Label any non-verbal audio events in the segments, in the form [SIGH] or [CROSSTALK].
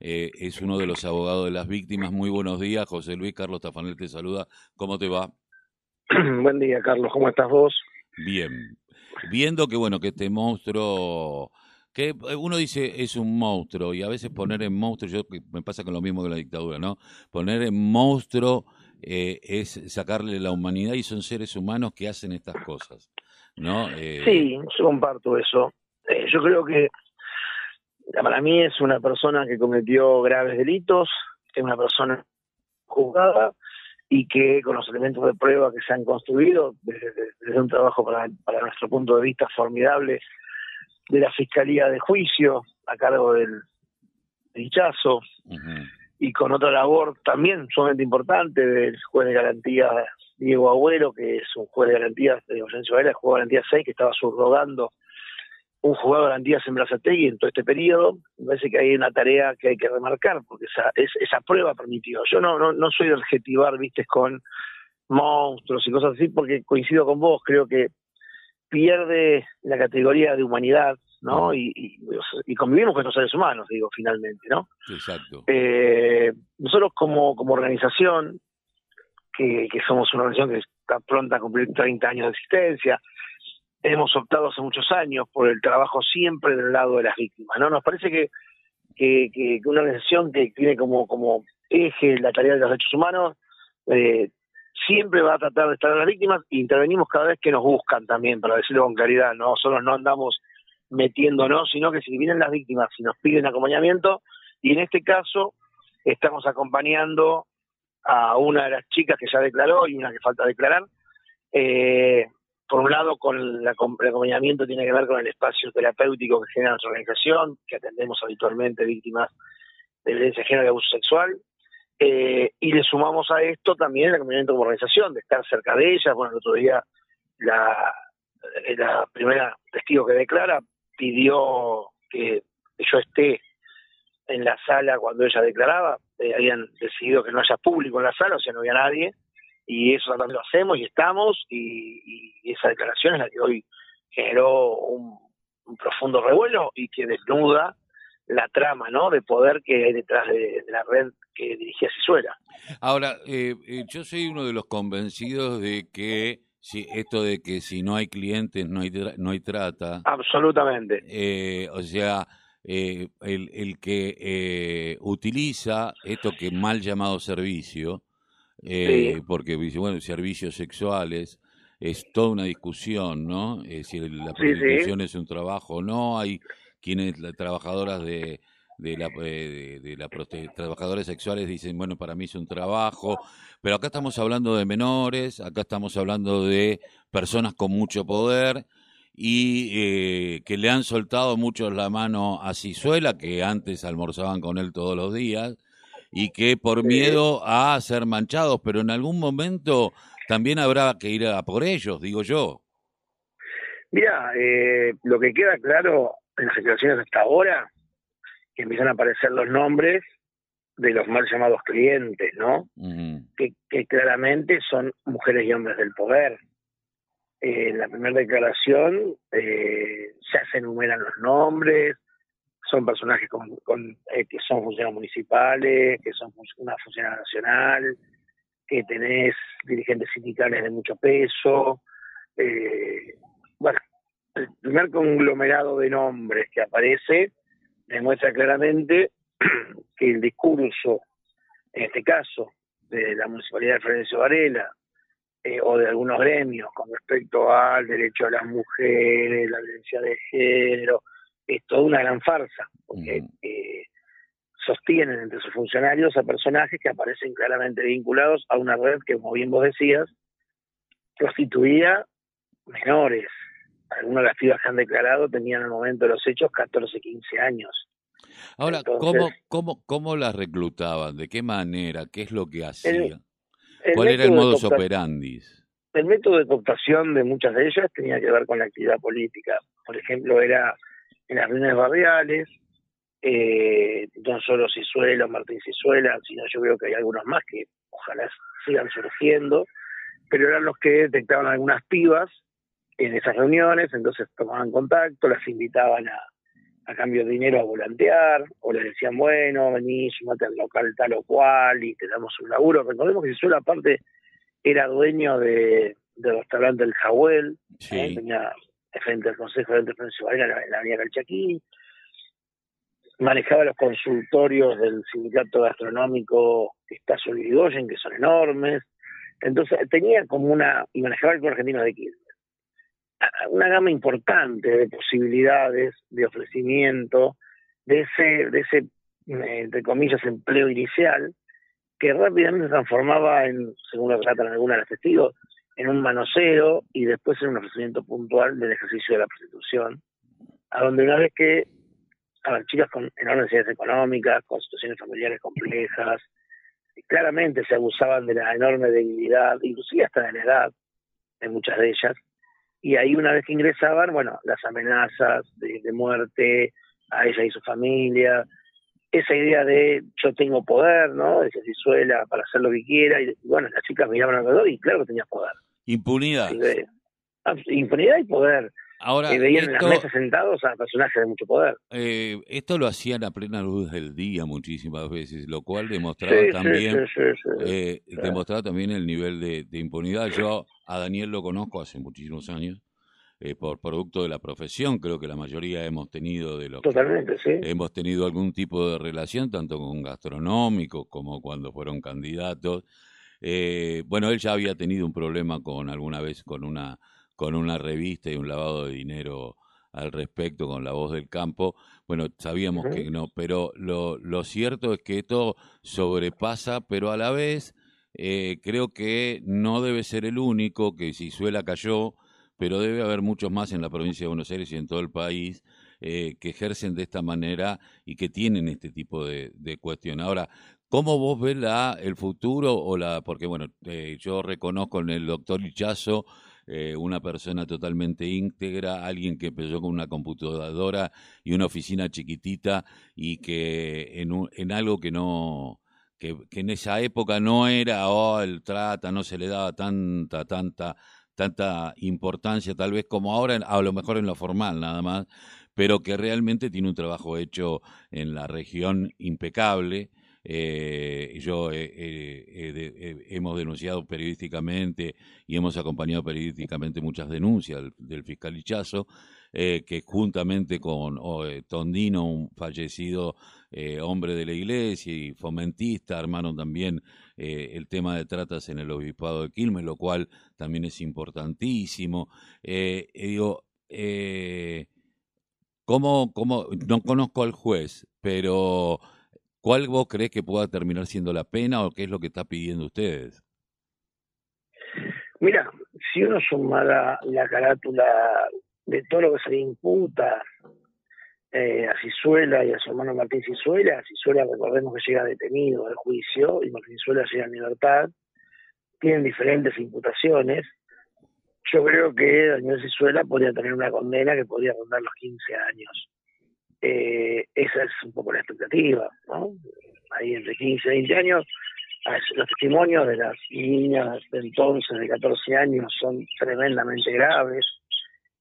eh, es uno de los abogados de las víctimas. Muy buenos días, José Luis. Carlos Tafanel te saluda. ¿Cómo te va? [CLEARS THROAT] Buen día, Carlos. ¿Cómo estás vos? Bien. Viendo que, bueno, que este monstruo que uno dice es un monstruo y a veces poner en monstruo, yo me pasa con lo mismo que la dictadura, ¿no? Poner en monstruo eh, es sacarle la humanidad y son seres humanos que hacen estas cosas, ¿no? Eh, sí, yo comparto eso. Eh, yo creo que para mí es una persona que cometió graves delitos, es una persona juzgada y que con los elementos de prueba que se han construido, desde, un trabajo para, para, nuestro punto de vista formidable de la Fiscalía de Juicio a cargo del Dichazo, y con otra labor también sumamente importante del juez de garantía Diego Agüero, que es un juez de garantías de Ausencia Varela, juez de garantía 6, que estaba subrogando un jugador garantías en Brazategui en todo este periodo, me parece que hay una tarea que hay que remarcar, porque esa, es, esa prueba permitió. Yo no, no, no soy de adjetivar, viste, con monstruos y cosas así, porque coincido con vos, creo que pierde la categoría de humanidad, ¿no? Y, y, convivimos con estos seres humanos, digo, finalmente, ¿no? Exacto. Eh, nosotros como, como organización, que, que somos una organización que está pronta a cumplir 30 años de existencia, hemos optado hace muchos años por el trabajo siempre del lado de las víctimas, ¿no? Nos parece que, que, una organización que tiene como, como eje la tarea de los derechos humanos, eh, siempre va a tratar de estar a las víctimas e intervenimos cada vez que nos buscan también, para decirlo con claridad, no solo no andamos metiéndonos, sino que si vienen las víctimas y nos piden acompañamiento, y en este caso estamos acompañando a una de las chicas que ya declaró y una que falta declarar, eh, por un lado, con el acompañamiento tiene que ver con el espacio terapéutico que genera nuestra organización, que atendemos habitualmente víctimas de violencia de género y abuso sexual. Eh, y le sumamos a esto también el acompañamiento como organización, de estar cerca de ella. Bueno, el otro día la, la primera testigo que declara pidió que yo esté en la sala cuando ella declaraba. Eh, habían decidido que no haya público en la sala, o sea, no había nadie y eso también lo hacemos y estamos y, esa declaración es la que hoy generó un, profundo revuelo y que desnuda la trama ¿no? de poder que hay detrás de, la red que dirigía Cisuela. Ahora, eh, eh, yo soy uno de los convencidos de que si esto de que si no hay clientes no hay, no hay trata. Absolutamente. Eh, o sea, el, el que utiliza esto que mal llamado servicio, eh, porque bueno, servicios sexuales es toda una discusión, ¿no? si la prostitución es un trabajo o no, hay quienes, las trabajadoras de, de la, eh, de, la trabajadores sexuales dicen, bueno, para mí es un trabajo, pero acá estamos hablando de menores, acá estamos hablando de personas con mucho poder y eh, que le han soltado mucho la mano a Cizuela, que antes almorzaban con él todos los días, y que por miedo a ser manchados, pero en algún momento también habrá que ir a por ellos, digo yo. Mira, eh, lo que queda claro en las declaraciones hasta ahora, que empiezan a aparecer los nombres de los mal llamados clientes, ¿no? que, que, claramente son mujeres y hombres del poder. en la primera declaración eh, ya se enumeran los nombres, son personajes con, eh, que son funcionarios municipales, que son una funcionaria nacional, que tenés dirigentes sindicales de mucho peso. Eh, bueno, el primer conglomerado de nombres que aparece demuestra claramente [CLEARS THROAT] que el discurso, en este caso, de la Municipalidad de Florencio Varela, eh, o de algunos gremios con respecto al derecho a las mujeres, la violencia de género, es toda una gran farsa, porque eh, sostienen entre sus funcionarios a personajes que aparecen claramente vinculados a una red que, como bien vos decías, prostituía menores. Algunas de las pibas que han declarado tenían al momento de los hechos 14, 15 años. Ahora, ¿cómo, cómo, ¿cómo las reclutaban? ¿De qué manera? ¿Qué es lo que hacían? ¿Cuál era el modus operandi? El método de cooptación de muchas de ellas tenía que ver con la actividad política. Por ejemplo, era en las reuniones barriales, eh, no solo Cisuela, Martín Cisuela, sino yo creo que hay algunos más que ojalá sigan surgiendo, pero eran los que detectaban algunas pibas en esas reuniones, entonces tomaban contacto, las invitaban a, a cambio de dinero a volantear, o le decían, bueno, vení, sumate al local tal o cual y te damos un laburo. Recordemos que Cisuela aparte era dueño de, del restaurante El Jahuel, ¿eh? tenía frente al Consejo de Defensa en la, la Avenida Calchaquí, manejaba los consultorios del sindicato gastronómico Estacio Irigoyen, que son enormes, entonces tenía como una, y manejaba el argentino de Quilmes, una gama importante de posibilidades, de ofrecimiento, de ese, de ese, entre comillas, empleo inicial, que rápidamente se transformaba en, según lo tratan algunos de los testigos, en un manoseo y después en un ofrecimiento puntual del ejercicio de la prostitución, a donde una vez que las chicas con enormes necesidades económicas, con situaciones familiares complejas, claramente se abusaban de la enorme debilidad, inclusive hasta de la edad de muchas de ellas, y ahí una vez que ingresaban, bueno, las amenazas de, muerte a ella y su familia, esa idea de yo tengo poder, ¿no? De suela para hacer lo que quiera, y bueno, las chicas miraban alrededor y claro que tenía poder. Impunidad. Ah, impunidad y poder. Ahora, veían en las mesas sentados a personajes de mucho poder. Eh, esto lo hacían a plena luz del día muchísimas veces, lo cual demostraba también eh, demostraba también el nivel de, impunidad. Yo a Daniel lo conozco hace muchísimos años. Eh, por producto de la profesión, creo que la mayoría hemos tenido de lo Totalmente, sí. hemos tenido algún tipo de relación, tanto con gastronómicos como cuando fueron candidatos. Bueno, él ya había tenido un problema con alguna vez con una con una revista y un lavado de dinero al respecto con la voz del campo. Bueno, sabíamos que no, pero lo, lo, cierto es que esto sobrepasa, pero a la vez eh, creo que no debe ser el único, que si suela cayó, pero debe haber muchos más en la provincia de Buenos Aires y en todo el país eh, que ejercen de esta manera y que tienen este tipo de, de cuestión. Ahora, ¿cómo vos ves la, el futuro o la, porque bueno, eh, yo reconozco en el doctor Hichazo, eh, una persona totalmente íntegra, alguien que empezó con una computadora y una oficina chiquitita y que en, en algo que no, que, en esa época no era, oh, el trata, no se le daba tanta, tanta, tanta importancia, tal vez como ahora, a lo mejor en lo formal nada más, pero que realmente tiene un trabajo hecho en la región impecable eh, yo hemos denunciado periodísticamente y hemos acompañado periodísticamente muchas denuncias del, fiscal Hichazo, eh, que juntamente con eh, Tondino, un fallecido eh, hombre de la iglesia y fomentista, armaron también el tema de tratas en el obispado de Quilmes, lo cual también es importantísimo. digo, ¿cómo, ¿cómo? No conozco al juez, pero ¿Cuál vos crees que pueda terminar siendo la pena o qué es lo que está pidiendo ustedes? Mira, si uno sumara la carátula de todo lo que se le imputa eh, a Cisuela y a su hermano Martín Cisuela, Cisuela recordemos que llega detenido al juicio y Martín Cisuela llega en libertad, tienen diferentes imputaciones. Yo creo que Daniel Cisuela podría tener una condena que podría rondar los 15 años. Eh, esa es un poco la expectativa, ¿no? Ahí entre 15 y 20 años, los testimonios de las niñas de entonces, de 14 años, son tremendamente graves.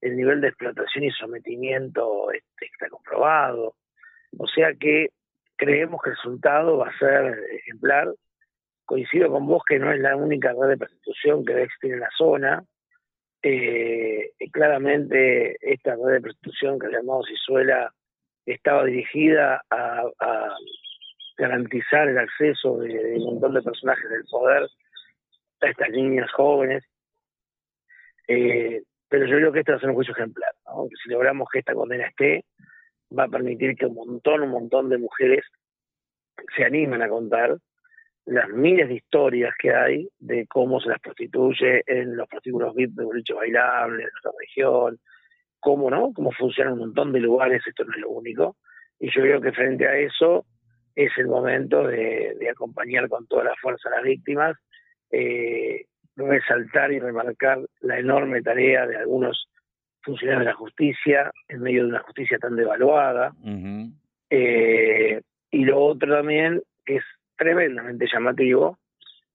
El nivel de explotación y sometimiento este, está comprobado. O sea que creemos que el resultado va a ser ejemplar. Coincido con vos que no es la única red de prostitución que existir en la zona. Eh, claramente esta red de prostitución que llamamos Isuela estaba dirigida a, garantizar el acceso de, un montón de personajes del poder a estas niñas jóvenes. Eh, pero yo creo que este va a ser un juicio ejemplar, que si logramos que esta condena esté, va a permitir que un montón, un montón de mujeres se animen a contar las miles de historias que hay de cómo se las prostituye en los prostíbulos VIP de boliche bailable, en nuestra región, cómo, ¿no? Cómo funcionan un montón de lugares, esto no es lo único. Y yo creo que frente a eso es el momento de, acompañar con toda la fuerza a las víctimas, eh, resaltar y remarcar la enorme tarea de algunos funcionarios de la justicia en medio de una justicia tan devaluada. Eh, y lo otro también, que es tremendamente llamativo,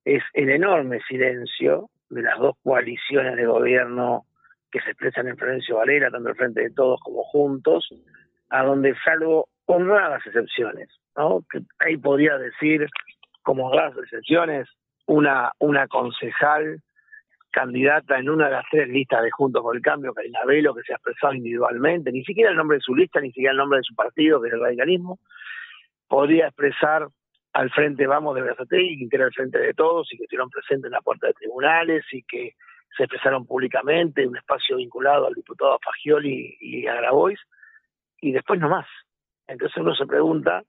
es el enorme silencio de las dos coaliciones de gobierno que se expresan en Florencio Valera, tanto al frente de todos como juntos, a donde salvo honradas excepciones, ¿no? Que ahí podría decir, como honradas excepciones, una, una concejal candidata en una de las tres listas de Juntos por el Cambio, Karina Velo, que se ha expresado individualmente, ni siquiera el nombre de su lista, ni siquiera el nombre de su partido, que es el radicalismo, podría expresar al frente Vamos de y que era el frente de todos y que estuvieron presentes en la puerta de tribunales y que se expresaron públicamente en un espacio vinculado al diputado Fagioli y a Grabois, y después no más. Entonces uno se pregunta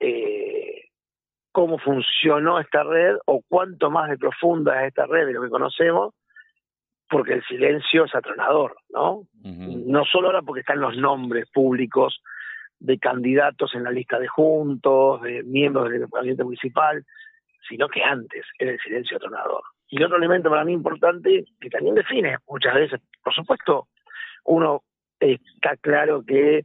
eh, cómo funcionó esta red o cuánto más de profunda es esta red de lo que conocemos, porque el silencio es atronador, ¿no? No solo ahora porque están los nombres públicos de candidatos en la lista de juntos, de miembros del gabinete municipal, sino que antes era el silencio atronador. Y otro elemento para mí importante, que también define muchas veces, por supuesto, uno está claro que,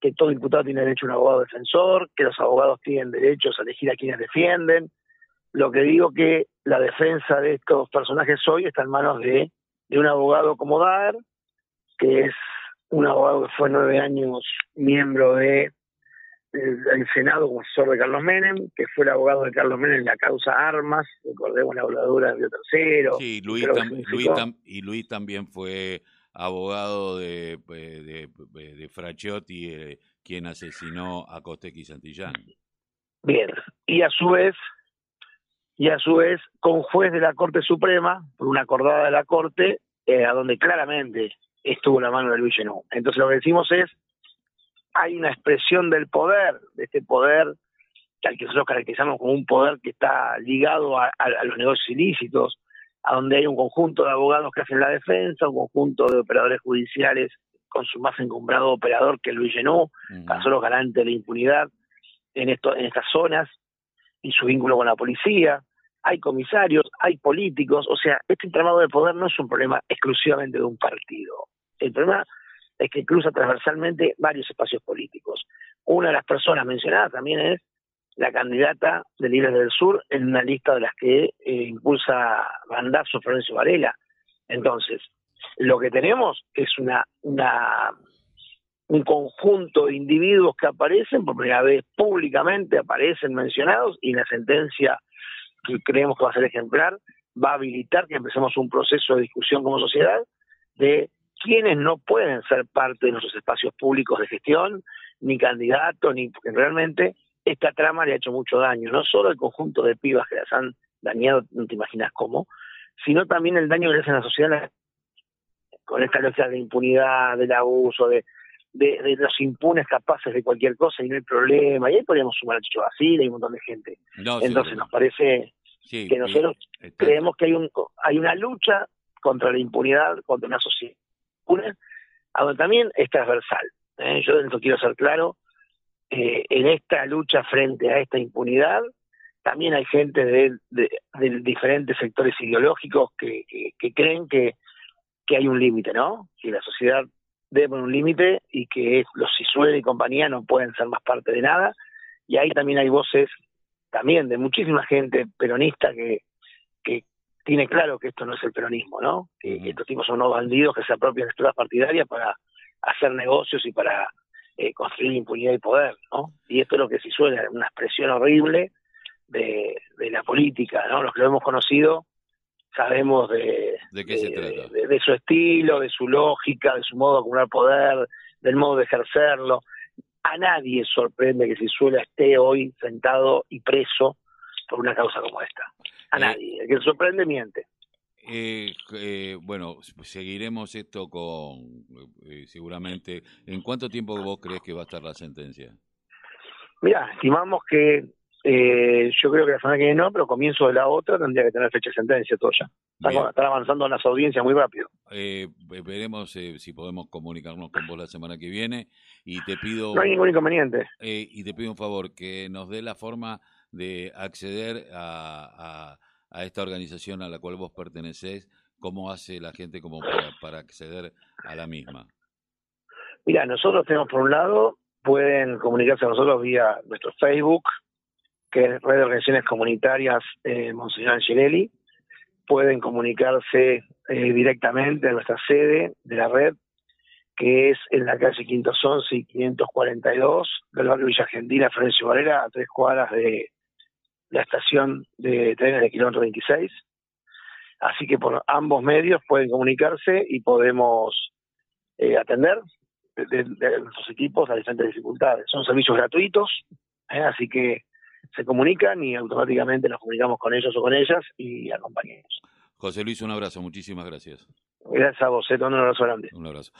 que todo diputado tiene derecho a un abogado defensor, que los abogados tienen derechos a elegir a quienes defienden. Lo que digo que la defensa de estos personajes hoy está en manos de, de un abogado como Dar, que es un abogado que fue nueve años miembro de el, Senado como asesor de Carlos Menem, que fue el abogado de Carlos Menem en la causa Armas, recordemos la voladura de Río Tercero. Sí, Luis, y Luis también fue abogado de, de, de Fraciotti, eh, quien asesinó a Costequi Santillán. Bien, y a su vez, y a su vez, con juez de la Corte Suprema, por una acordada de la Corte, eh, a donde claramente estuvo la mano de Luis Genú. Entonces lo que decimos es, hay una expresión del poder, de este poder que al que nosotros caracterizamos como un poder que está ligado a, los negocios ilícitos, a donde hay un conjunto de abogados que hacen la defensa, un conjunto de operadores judiciales con su más encumbrado operador que Luis Genú, uh solo garante de la impunidad en, esto, en estas zonas y su vínculo con la policía. Hay comisarios, hay políticos, o sea, este entramado de poder no es un problema exclusivamente de un partido. El problema es que cruza transversalmente varios espacios políticos. Una de las personas mencionadas también es la candidata de Libres del Sur en una lista de las que eh, impulsa Bandazo Florencio Varela. Entonces, lo que tenemos es una, un conjunto de individuos que aparecen por primera vez públicamente, aparecen mencionados y la sentencia que creemos que va a ser ejemplar va a habilitar que empecemos un proceso de discusión como sociedad de quienes no pueden ser parte de nuestros espacios públicos de gestión, ni candidatos, ni realmente esta trama le ha hecho mucho daño, no solo el conjunto de pibas que las han dañado, no te imaginas cómo, sino también el daño que le hacen a la sociedad con esta lucha de impunidad, del abuso, de, de, los impunes capaces de cualquier cosa y no hay problema. Y ahí podríamos sumar a Chicho Basile y un montón de gente. Entonces nos parece que nosotros creemos que hay, un, hay una lucha contra la impunidad, contra una sociedad donde también es transversal. ¿eh? Yo dentro quiero ser claro, eh, en esta lucha frente a esta impunidad, también hay gente de, de, diferentes sectores ideológicos que, creen que, hay un límite, ¿no? Que la sociedad debe poner un límite y que los Cisuel y compañía no pueden ser más parte de nada. Y ahí también hay voces también de muchísima gente peronista que, tiene claro que esto no es el peronismo, ¿no? Que estos tipos son unos bandidos que se apropian de estructuras partidarias para hacer negocios y para eh, construir impunidad y poder, ¿no? Y esto es lo que sí suele, una expresión horrible de, la política, ¿no? Los que lo hemos conocido sabemos de, ¿De, qué se trata? de, su estilo, de su lógica, de su modo de acumular poder, del modo de ejercerlo. A nadie sorprende que si suele esté hoy sentado y preso por una causa como esta a nadie. El que sorprende miente. Eh, eh, bueno, seguiremos esto con eh, seguramente. ¿En cuánto tiempo vos crees que va a estar la sentencia? Mira, estimamos que yo creo que la semana que viene no, pero comienzo de la otra tendría que tener fecha de sentencia todo ya. Están, avanzando en las audiencias muy rápido. veremos si podemos comunicarnos con vos la semana que viene y te pido. No hay ningún inconveniente. y te pido un favor que nos dé la forma de acceder a, a, esta organización a la cual vos pertenecés, ¿cómo hace la gente como para, acceder a la misma? Mira, nosotros tenemos por un lado, pueden comunicarse a nosotros vía nuestro Facebook, que es Red de Organizaciones Comunitarias eh, Monseñor Angelelli, pueden comunicarse eh, directamente a nuestra sede de la red, que es en la calle 511 y 542 del barrio Villa Argentina, Florencio Varela, a tres cuadras de la estación de trenes de kilómetro 26. Así que por ambos medios pueden comunicarse y podemos eh, atender de, nuestros equipos a diferentes dificultades. Son servicios gratuitos, ¿eh? así que se comunican y automáticamente nos comunicamos con ellos o con ellas y acompañamos. José Luis, un abrazo, muchísimas gracias. Gracias a vos, un abrazo grande. Un abrazo.